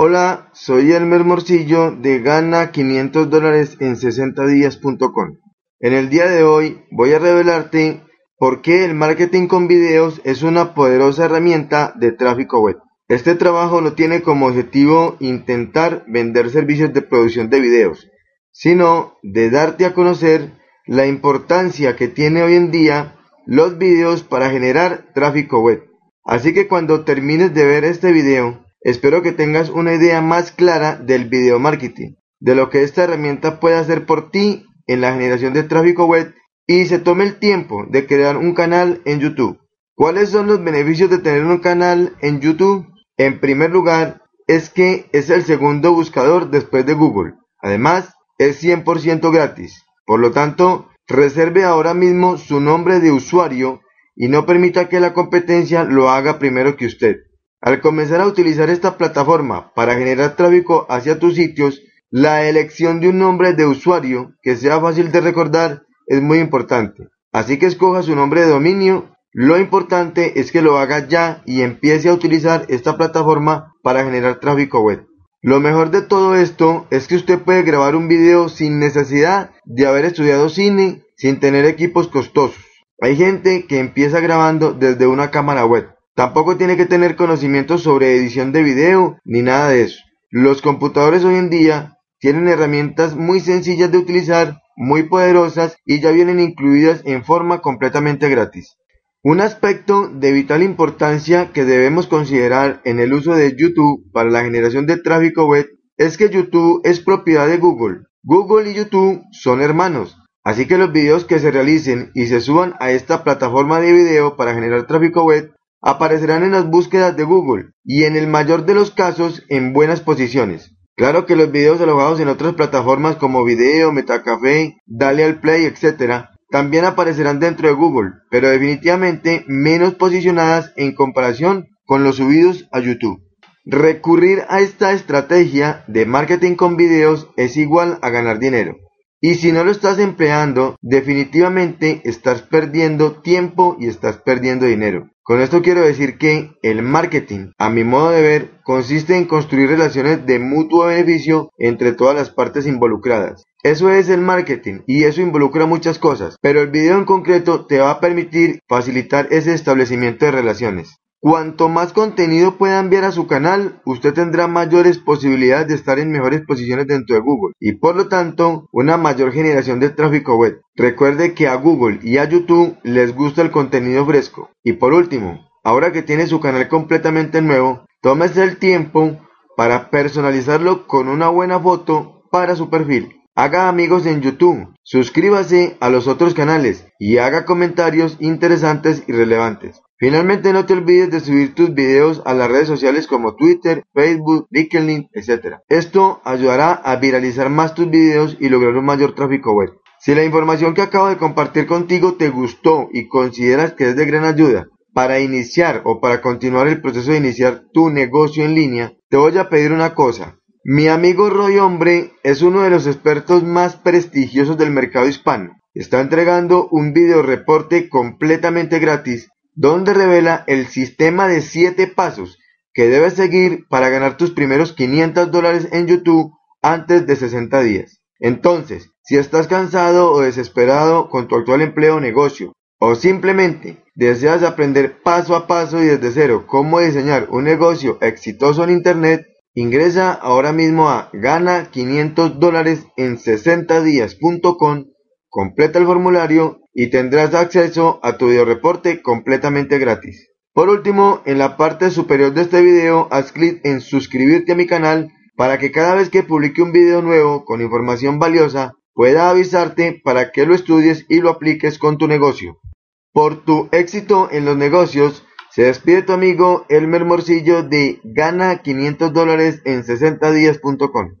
Hola, soy Elmer Morcillo de Gana 500 dólares en 60 días.com. En el día de hoy voy a revelarte por qué el marketing con videos es una poderosa herramienta de tráfico web. Este trabajo no tiene como objetivo intentar vender servicios de producción de videos, sino de darte a conocer la importancia que tiene hoy en día los videos para generar tráfico web. Así que cuando termines de ver este video, espero que tengas una idea más clara del video marketing, de lo que esta herramienta puede hacer por ti en la generación de tráfico web y se tome el tiempo de crear un canal en YouTube. ¿Cuáles son los beneficios de tener un canal en YouTube? En primer lugar, es que es el segundo buscador después de Google. Además, es 100% gratis. Por lo tanto, reserve ahora mismo su nombre de usuario y no permita que la competencia lo haga primero que usted. Al comenzar a utilizar esta plataforma para generar tráfico hacia tus sitios, la elección de un nombre de usuario que sea fácil de recordar es muy importante. Así que escoja su nombre de dominio. Lo importante es que lo haga ya y empiece a utilizar esta plataforma para generar tráfico web. Lo mejor de todo esto es que usted puede grabar un video sin necesidad de haber estudiado cine, sin tener equipos costosos. Hay gente que empieza grabando desde una cámara web. Tampoco tiene que tener conocimientos sobre edición de video ni nada de eso. Los computadores hoy en día tienen herramientas muy sencillas de utilizar, muy poderosas y ya vienen incluidas en forma completamente gratis. Un aspecto de vital importancia que debemos considerar en el uso de YouTube para la generación de tráfico web es que YouTube es propiedad de Google. Google y YouTube son hermanos, Así que los videos que se realicen y se suban a esta plataforma de video para generar tráfico web aparecerán en las búsquedas de Google y en el mayor de los casos en buenas posiciones. Claro que los videos alojados en otras plataformas como Video, Metacafé, Dale al Play, etc. también aparecerán dentro de Google, pero definitivamente menos posicionadas en comparación con los subidos a YouTube. Recurrir a esta estrategia de marketing con videos es igual a ganar dinero. Y si no lo estás empleando, definitivamente estás perdiendo tiempo y estás perdiendo dinero. Con esto quiero decir que el marketing, a mi modo de ver, consiste en construir relaciones de mutuo beneficio entre todas las partes involucradas. Eso es el marketing y eso involucra muchas cosas, pero el video en concreto te va a permitir facilitar ese establecimiento de relaciones. Cuanto más contenido pueda enviar a su canal, usted tendrá mayores posibilidades de estar en mejores posiciones dentro de Google y por lo tanto una mayor generación de tráfico web. Recuerde que a Google y a YouTube les gusta el contenido fresco. Y por último, ahora que tiene su canal completamente nuevo, tómese el tiempo para personalizarlo con una buena foto para su perfil. Haga amigos en YouTube, suscríbase a los otros canales y haga comentarios interesantes y relevantes. Finalmente no te olvides de subir tus videos a las redes sociales como Twitter, Facebook, LinkedIn, etc. Esto ayudará a viralizar más tus videos y lograr un mayor tráfico web. Si la información que acabo de compartir contigo te gustó y consideras que es de gran ayuda para iniciar o para continuar el proceso de iniciar tu negocio en línea, te voy a pedir una cosa. Mi amigo Roy Hombre es uno de los expertos más prestigiosos del mercado hispano. Está entregando un video reporte completamente gratis donde revela el sistema de 7 pasos que debes seguir para ganar tus primeros 500 dólares en YouTube antes de 60 días. Entonces, si estás cansado o desesperado con tu actual empleo o negocio, o simplemente deseas aprender paso a paso y desde cero cómo diseñar un negocio exitoso en Internet, ingresa ahora mismo a gana 500 dólares en 60 días.com, completa el formulario y tendrás acceso a tu reporte completamente gratis. Por último, en la parte superior de este video haz clic en suscribirte a mi canal para que cada vez que publique un video nuevo con información valiosa pueda avisarte para que lo estudies y lo apliques con tu negocio. Por tu éxito en los negocios, se despide tu amigo Elmer Morcillo de gana 500 dólares en 60 días.com.